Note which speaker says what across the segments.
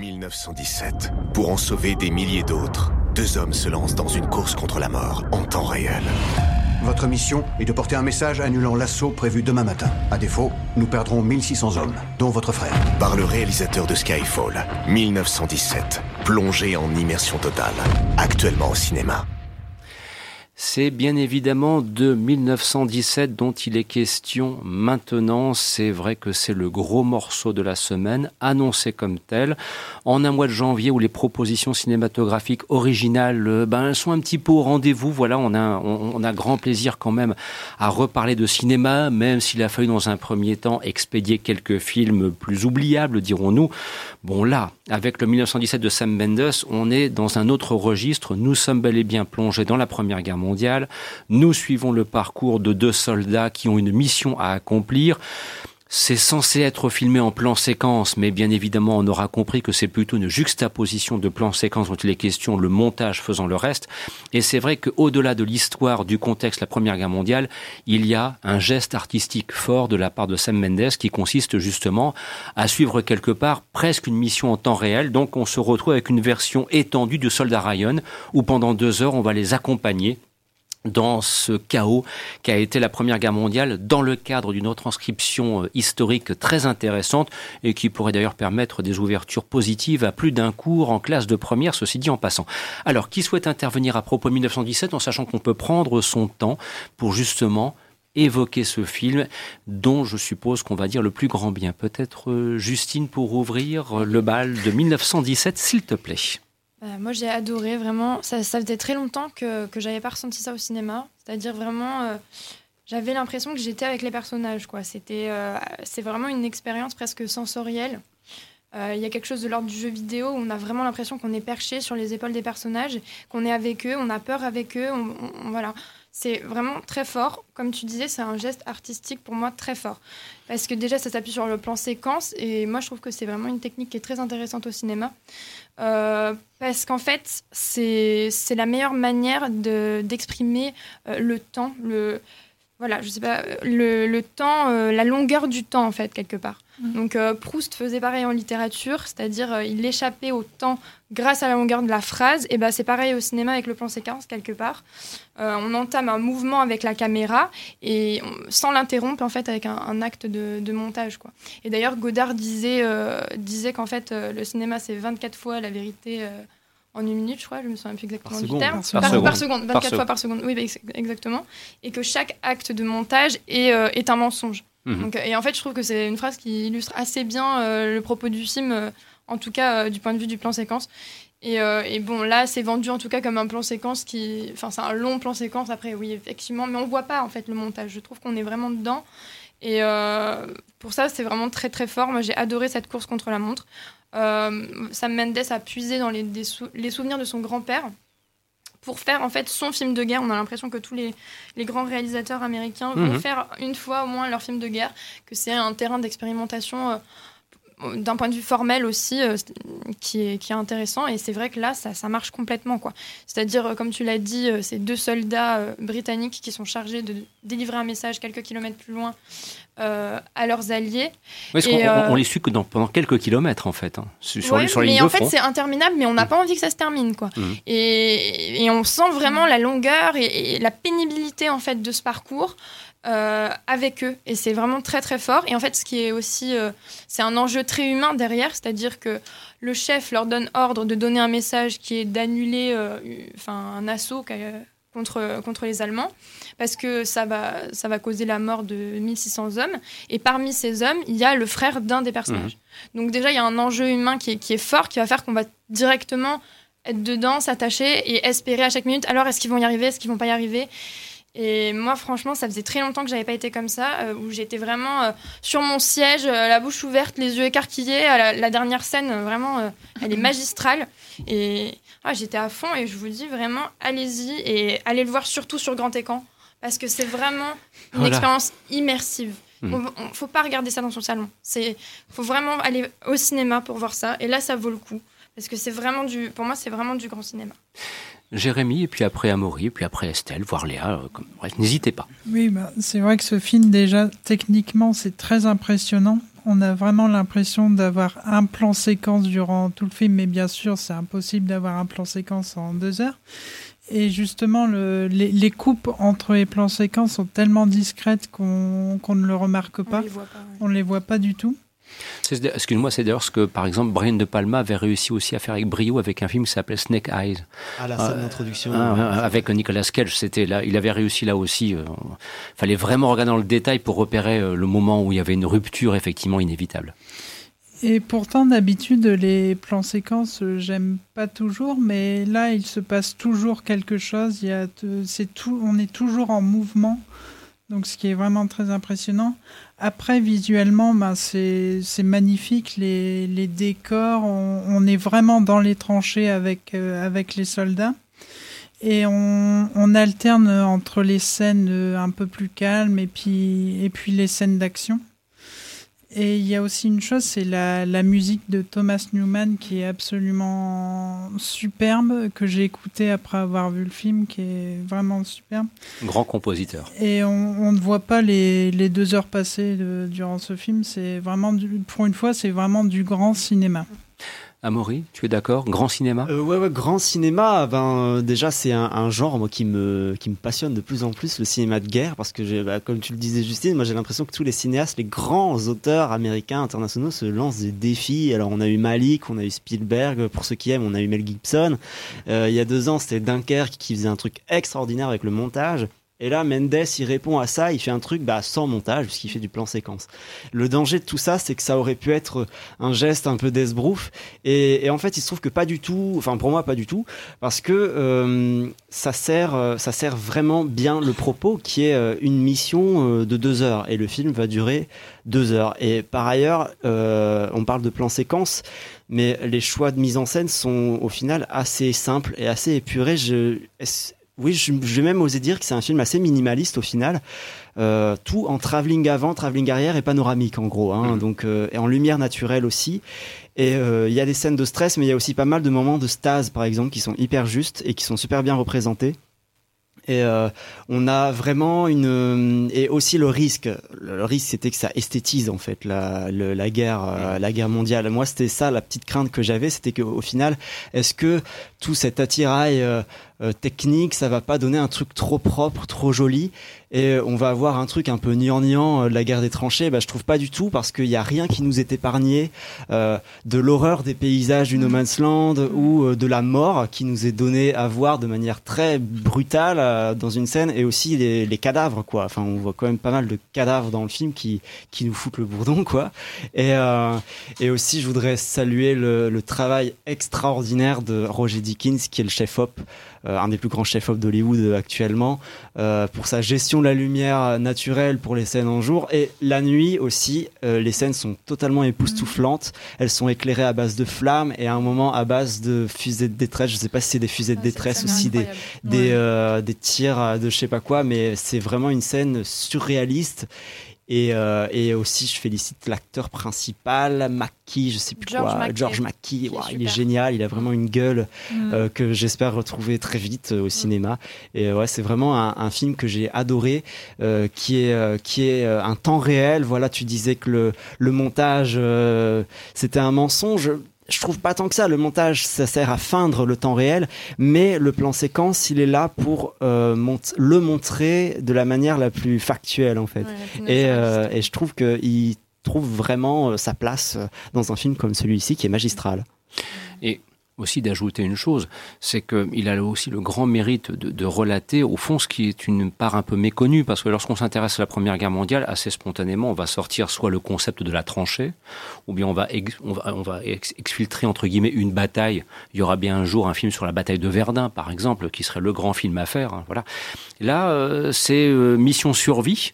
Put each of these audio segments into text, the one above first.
Speaker 1: 1917. Pour en sauver des milliers d'autres, deux hommes se lancent dans une course contre la mort en temps réel.
Speaker 2: Votre mission est de porter un message annulant l'assaut prévu demain matin. À défaut, nous perdrons 1600 hommes, dont votre frère.
Speaker 1: Par le réalisateur de Skyfall, 1917. Plongé en immersion totale. Actuellement au cinéma.
Speaker 3: C'est bien évidemment de 1917 dont il est question maintenant. C'est vrai que c'est le gros morceau de la semaine, annoncé comme tel. En un mois de janvier où les propositions cinématographiques originales euh, ben, sont un petit peu au rendez-vous. Voilà, on a, on, a grand plaisir quand même à reparler de cinéma, même s'il a fallu dans un premier temps expédier quelques films plus oubliables, dirons-nous. Bon là, avec le 1917 de Sam Mendes, on est dans un autre registre. Nous sommes bel et bien plongés dans la Première Guerre mondiale nous suivons le parcours de deux soldats qui ont une mission à accomplir. C'est censé être filmé en plan séquence, mais bien évidemment, on aura compris que c'est plutôt une juxtaposition de plans séquence dont il est question, le montage faisant le reste. Et c'est vrai qu'au-delà de l'histoire, du contexte, la Première Guerre mondiale, il y a un geste artistique fort de la part de Sam Mendes qui consiste justement à suivre quelque part presque une mission en temps réel. Donc on se retrouve avec une version étendue de Soldat Ryan où pendant deux heures, on va les accompagner dans ce chaos qui a été la Première Guerre mondiale dans le cadre d'une retranscription euh, historique très intéressante et qui pourrait d'ailleurs permettre des ouvertures positives à plus d'un cours en classe de première, ceci dit en passant. Alors, qui souhaite intervenir à propos de 1917 en sachant qu'on peut prendre son temps pour justement évoquer ce film dont je suppose qu'on va dire le plus grand bien. Peut-être euh, Justine pour ouvrir le bal de 1917, s'il te plaît.
Speaker 4: Euh, moi, j'ai adoré vraiment. Ça, ça, faisait très longtemps que, que j'avais pas ressenti ça au cinéma. C'est-à-dire vraiment, euh, j'avais l'impression que j'étais avec les personnages. Quoi. C'était, euh, c'est vraiment une expérience presque sensorielle. Il y a quelque chose de l'ordre du jeu vidéo où on a vraiment l'impression qu'on est perché sur les épaules des personnages, qu'on est avec eux, on a peur avec eux. voilà. C'est vraiment très fort. Comme tu disais, c'est un geste artistique pour moi très fort. Parce que déjà, ça s'appuie sur le plan séquence. Et moi, je trouve que c'est vraiment une technique qui est très intéressante au cinéma. Euh, parce qu'en fait, c'est la meilleure manière d'exprimer euh, le temps, le, voilà, je sais pas, le, le temps, euh, la longueur du temps, en fait, quelque part. Donc, Proust faisait pareil en littérature, c'est-à-dire il échappait au temps grâce à la longueur de la phrase. Et ben, c'est pareil au cinéma avec le plan séquence, quelque part. on entame un mouvement avec la caméra et sans l'interrompre, en fait, avec un, acte de, de, montage, quoi. Et d'ailleurs, Godard disait, disait qu'en fait, le cinéma, c'est 24 fois la vérité en une minute, je crois, je me souviens plus exactement du terme. Par, seconde. 24 fois par seconde, oui, bah, exactement. Et que chaque acte de montage est, euh, est un mensonge. Mhm. Et en fait, je trouve que c'est une phrase qui illustre assez bien euh, le propos du film, euh, en tout cas du point de vue du plan séquence. Et, bon, là, c'est vendu en tout cas comme un plan séquence qui. Enfin, c'est un long plan séquence, après, oui, effectivement, mais on voit pas en fait le montage. Je trouve qu'on est vraiment dedans. Et pour ça, c'est vraiment très très fort. Moi, j'ai adoré cette course contre la montre. Euh, Sam Mendes a puisé dans les, les souvenirs de son grand-père pour faire en fait son film de guerre. On a l'impression que tous les, les, grands réalisateurs américains vont mhm. faire une fois au moins leur film de guerre, que c'est un terrain d'expérimentation euh, d'un point de vue formel aussi euh, qui, est, qui est intéressant. Et c'est vrai que là ça, ça marche complètement quoi. C'est-à-dire euh, comme tu l'as dit euh, ces deux soldats britanniques qui sont chargés de délivrer un message quelques kilomètres plus loin à leurs alliés.
Speaker 3: Oui, on, les suit que dans, pendant quelques kilomètres en fait hein,
Speaker 4: sur, mais en fait c'est interminable mais on n'a mm. pas envie que ça se termine quoi. Mm. et, et, on sent vraiment la longueur et, et, la pénibilité en fait de ce parcours euh, avec eux. Et c'est vraiment très très fort. Et en fait, ce qui est aussi, euh, c'est un enjeu très humain derrière, c'est-à-dire que le chef leur donne ordre de donner un message qui est d'annuler euh, un assaut contre, contre les Allemands, parce que ça va, ça va causer la mort de 1600 hommes. Et parmi ces hommes, il y a le frère d'un des personnages. Mmh. Donc déjà, il y a un enjeu humain qui est, qui est fort, qui va faire qu'on va directement être dedans, s'attacher et espérer à chaque minute, alors est-ce qu'ils vont y arriver, est-ce qu'ils vont pas y arriver? Et moi, franchement, ça faisait très longtemps que j'avais pas été comme ça, euh, où j'étais vraiment euh, sur mon siège, euh, la bouche ouverte, les yeux écarquillés. La, dernière scène, vraiment, elle est magistrale. Et ah, j'étais à fond. Et je vous dis vraiment, allez-y et allez le voir surtout sur grand écran, parce que c'est vraiment une expérience immersive. Il hmm. ne faut pas regarder ça dans son salon. Il faut vraiment aller au cinéma pour voir ça. Et là, ça vaut le coup. Parce que c'est vraiment du, pour moi, c'est vraiment du grand cinéma.
Speaker 3: Jérémy, et puis après Amaury, et puis après Estelle, voire Léa. Euh, bref, n'hésitez pas.
Speaker 5: Oui, bah, c'est vrai que ce film, déjà, techniquement, c'est très impressionnant. On a vraiment l'impression d'avoir un plan séquence durant tout le film, mais bien sûr, c'est impossible d'avoir un plan séquence en deux heures. Et justement, le, les, coupes entre les plans séquences sont tellement discrètes qu'on ne le remarque pas. On ne les voit pas du tout.
Speaker 3: Excuse-moi, c'est d'ailleurs ce que, par exemple, Brian De Palma avait réussi aussi à faire avec brio avec un film qui s'appelait Snake Eyes.
Speaker 6: Ah, la scène d'introduction.
Speaker 3: Ah, ah, avec Nicolas Cage, c'était là. Il avait réussi là aussi. Il euh, fallait vraiment regarder dans le détail pour repérer euh, le moment où il y avait une rupture effectivement inévitable.
Speaker 5: Et pourtant, d'habitude, les plans séquences, euh, j'aime pas toujours, mais là, il se passe toujours quelque chose. Il y a, c'est tout, on est toujours en mouvement, donc ce qui est vraiment très impressionnant. Après, visuellement, ben, c'est magnifique. Les, les décors, on, est vraiment dans les tranchées avec, euh, avec les soldats. Et on, on, alterne entre les scènes euh, un peu plus calmes et puis, et puis les scènes d'action. Et il y a aussi une chose, c'est la, la, musique de Thomas Newman qui est absolument superbe, que j'ai écouté après avoir vu le film, qui est vraiment superbe.
Speaker 3: Grand compositeur.
Speaker 5: Et on, on ne voit pas les, les, deux heures passées de, durant ce film. C'est vraiment, du, pour une fois, c'est vraiment du grand cinéma.
Speaker 3: Amaury, tu es d'accord? Grand cinéma?
Speaker 6: Euh, ouais, ouais, grand cinéma. Ben euh, déjà, c'est un, un, genre moi qui me qui me passionne de plus en plus le cinéma de guerre parce que bah, comme tu le disais Justine, moi j'ai l'impression que tous les cinéastes, les grands auteurs américains internationaux se lancent des défis. Alors on a eu Malik, on a eu Spielberg, pour ceux qui aiment, on a eu Mel Gibson. Euh, il y a deux ans, c'était Dunkerque qui faisait un truc extraordinaire avec le montage. Et là, Mendes, il répond à ça, il fait un truc bah, sans montage, puisqu'il fait du plan séquence. Le danger de tout ça, c'est que ça aurait pu être un geste un peu d'esbrouf. Et, et, en fait, il se trouve que pas du tout, enfin pour moi, pas du tout, parce que euh, ça, sert, euh, ça sert vraiment bien le propos, qui est euh, une mission de deux heures. Et le film va durer deux heures. Et par ailleurs, on parle de plan séquence mais les choix de mise en scène sont au final assez simples et assez épurés. Oui, je, vais même oser dire que c'est un film assez minimaliste au final. Euh, tout en travelling avant, travelling arrière et panoramique en gros. Hein, mm. Donc euh, et en lumière naturelle aussi. Et euh, il y a des scènes de stress, mais il y a aussi pas mal de moments de stase par exemple qui sont hyper justes et qui sont super bien représentés. Et euh, on a vraiment une et aussi le risque. Le risque, c'était que ça esthétise en fait la, la guerre, euh, la guerre mondiale. Moi, c'était ça la petite crainte que j'avais, c'était qu'au final, est-ce que tout cet attirail euh, euh, technique, ça va pas donner un truc trop propre, trop joli, et on va avoir un truc un peu niant-niant euh, de la guerre des tranchées. Bah, je trouve pas du tout parce qu'il y a rien qui nous est épargné euh, de l'horreur des paysages du No. Man's Land ou de la mort qui nous est donnée à voir de manière très brutale dans une scène, et aussi les, les, cadavres, quoi. Enfin, on voit quand même pas mal de cadavres dans le film qui qui nous foutent le bourdon, quoi. Et et aussi, je voudrais saluer le, le travail extraordinaire de Roger Dickens, qui est le chef op euh, un des plus grands chefs-op d'Hollywood actuellement, euh, pour sa gestion de la lumière naturelle pour les scènes en jour. Et la nuit aussi, euh, les scènes sont totalement époustouflantes. Elles sont éclairées à base de flammes et à un moment à base de fusées de détresse. Je sais pas si c'est des fusées de détresse aussi, des, des, des tirs de je sais pas quoi, mais c'est vraiment une scène surréaliste et, euh, et aussi, je félicite l'acteur principal, Mackie, je sais plus
Speaker 4: George
Speaker 6: quoi, George Mackie. il est génial, il a vraiment une gueule mm. euh, que j'espère retrouver très vite euh, au mm. cinéma. Et ouais, c'est vraiment un, un, film que j'ai adoré, euh, qui est qui est un temps réel. Voilà, tu disais que le le montage c'était un mensonge je trouve pas tant que ça. Le montage, ça sert à feindre le temps réel, mais le plan séquence, il est là pour euh, le montrer de la manière la plus factuelle, en fait. et, euh, et, je trouve qu'il trouve vraiment euh, sa place dans un film comme celui-ci, qui est magistral.
Speaker 3: Et aussi d'ajouter une chose, c'est qu'il a aussi le grand mérite de, relater, au fond, ce qui est une part un peu méconnue, parce que lorsqu'on s'intéresse à la Première Guerre mondiale, assez spontanément, on va sortir soit le concept de la tranchée, ou bien on va exfiltrer, entre guillemets, une bataille. Il y aura bien un jour un film sur la bataille de Verdun, par exemple, qui serait le grand film à faire. Hein, voilà. Là, euh, c'est euh, mission survie.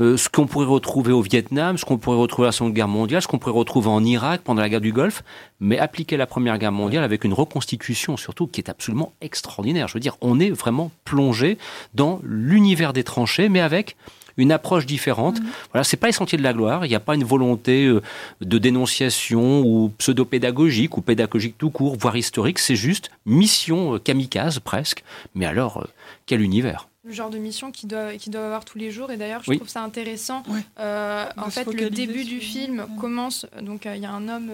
Speaker 3: Euh, ce qu'on pourrait retrouver au Vietnam, ce qu'on pourrait retrouver à la Seconde Guerre mondiale, ce qu'on pourrait retrouver en Irak pendant la guerre du Golfe, mais appliquer la Première Guerre mondiale avec une reconstitution surtout qui est absolument extraordinaire. Je veux dire, on est vraiment plongé dans l'univers des tranchées, mais avec une approche différente. Mmh. Voilà, c'est pas les sentiers de la gloire. Il n'y a pas une volonté euh, de dénonciation ou pseudo-pédagogique ou pédagogique tout court, voire historique. C'est juste mission euh, kamikaze presque. Mais alors, quel univers
Speaker 4: le genre de mission qu'ils doivent, avoir tous les jours. Et d'ailleurs, je trouve ça intéressant. Euh, en fait, le début du film commence. Donc, il y a un homme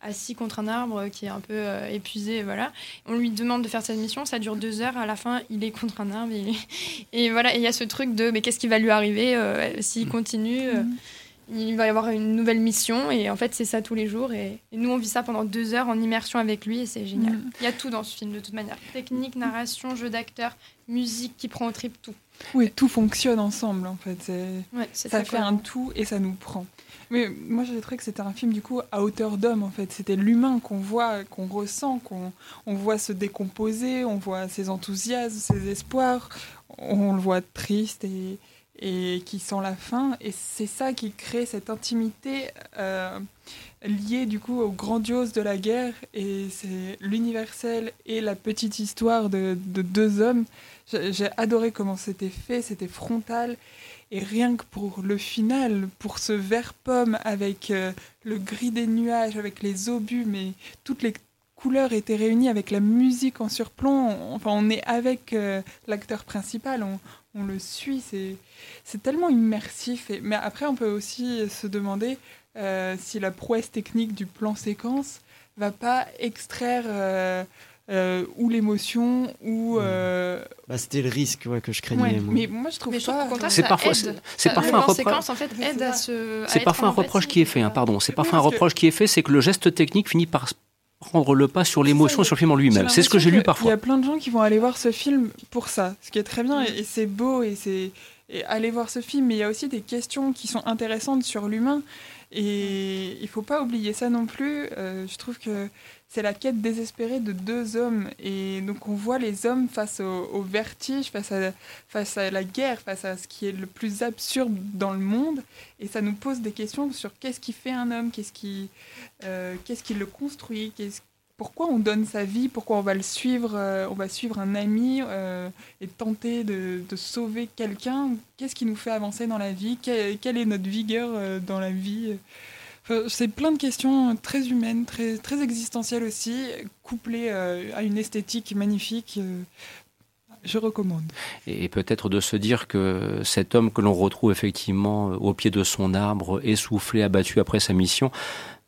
Speaker 4: assis contre un arbre qui est un peu épuisé. Voilà. On lui demande de faire cette mission. Ça dure deux heures. À la fin, il est contre un arbre. Et, voilà. il y a ce truc de mais qu'est-ce qui va lui arriver s'il mm. continue mm il va y avoir une nouvelle mission et en fait c'est ça tous les jours et, nous on vit ça pendant deux heures en immersion avec lui et c'est génial. Mm. Il y a tout dans ce film de toute manière. Technique, narration, jeu d'acteur, musique qui prend au trip, tout.
Speaker 7: Oui, tout fonctionne ensemble en fait. ça fait un tout et ça nous prend. Mais moi j'ai trouvé que c'était un film du coup à hauteur d'homme en fait. C'était l'humain qu'on voit, qu'on ressent, qu'on on voit se décomposer, on voit ses enthousiasmes, ses espoirs, on le voit triste et, et qui sent la fin. Et c'est ça qui crée cette intimité euh, liée du coup au grandiose de la guerre. Et c'est l'universel et la petite histoire de, deux hommes. J'ai adoré comment c'était fait, c'était frontal. Et rien que pour le final, pour ce vert pomme avec euh, le gris des nuages, avec les obus, mais toutes les couleurs étaient réunies avec la musique en surplomb. Enfin, on est avec euh, l'acteur principal, on, on le suit, c'est tellement immersif. Et, mais après, on peut aussi se demander euh, si la prouesse technique du plan séquence va pas extraire euh, euh, ou l'émotion ou.
Speaker 6: Bah, C'était le risque que je craignais.
Speaker 7: Mais moi, je trouve
Speaker 3: pas. C'est parfois, c'est parfois un reproche.
Speaker 4: En fait, aide à se.
Speaker 3: C'est parfois un reproche qui est fait. Hein, pardon. C'est parfois un reproche qui est fait, c'est que le geste technique finit par prendre le pas sur l'émotion sur le film en lui-même. C'est ce que j'ai lu parfois.
Speaker 7: Il y a plein de gens qui vont aller voir ce film pour ça, ce qui est très bien et, c'est beau et c'est aller voir ce film. Mais il y a aussi des questions qui sont intéressantes sur l'humain et il faut pas oublier ça non plus. Euh, je trouve que c'est la quête désespérée de deux hommes. Et donc on voit les hommes face au, vertige, face à, face à la guerre, face à ce qui est le plus absurde dans le monde. Et ça nous pose des questions sur qu'est-ce qui fait un homme, qu'est-ce qui, euh, qu'est-ce qui le construit, qu'est-ce pourquoi on donne sa vie, pourquoi on va le suivre, euh, on va suivre un ami euh, et tenter de, sauver quelqu'un? Qu'est-ce qui nous fait avancer dans la vie? Quelle, est notre vigueur dans la vie? C'est plein de questions très humaines, très, très existentielles aussi, couplées euh, à une esthétique magnifique. Euh, je recommande.
Speaker 3: Et peut-être de se dire que cet homme que l'on retrouve effectivement au pied de son arbre, essoufflé, abattu après sa mission,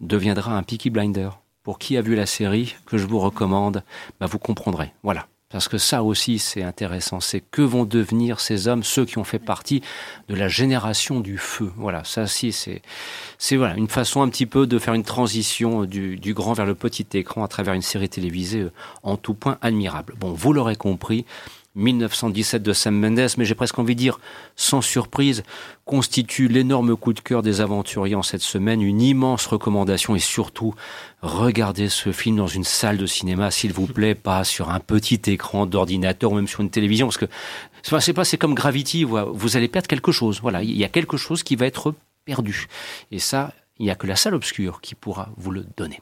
Speaker 3: deviendra un Peaky Blinder. Pour qui a vu la série, que je vous recommande, bah vous comprendrez. Voilà. Parce que ça aussi, c'est intéressant. C'est que vont devenir ces hommes, ceux qui ont fait partie de la génération du feu. Voilà, ça aussi, c'est, c'est voilà, une façon un petit peu de faire une transition du, du grand vers le petit écran à travers une série télévisée euh, en tout point admirable. Bon, vous l'aurez compris, 1917 de Sam Mendes, mais j'ai presque envie de dire, sans surprise, constitue l'énorme coup de cœur des aventuriers en cette semaine, une immense recommandation et surtout, regardez ce film dans une salle de cinéma, s'il vous plaît, pas sur un petit écran d'ordinateur ou même sur une télévision, parce que c'est pas, c'est comme Gravity, vous allez perdre quelque chose. Voilà, il y a quelque chose qui va être perdu. Et ça, il n'y a que la salle obscure qui pourra vous le donner.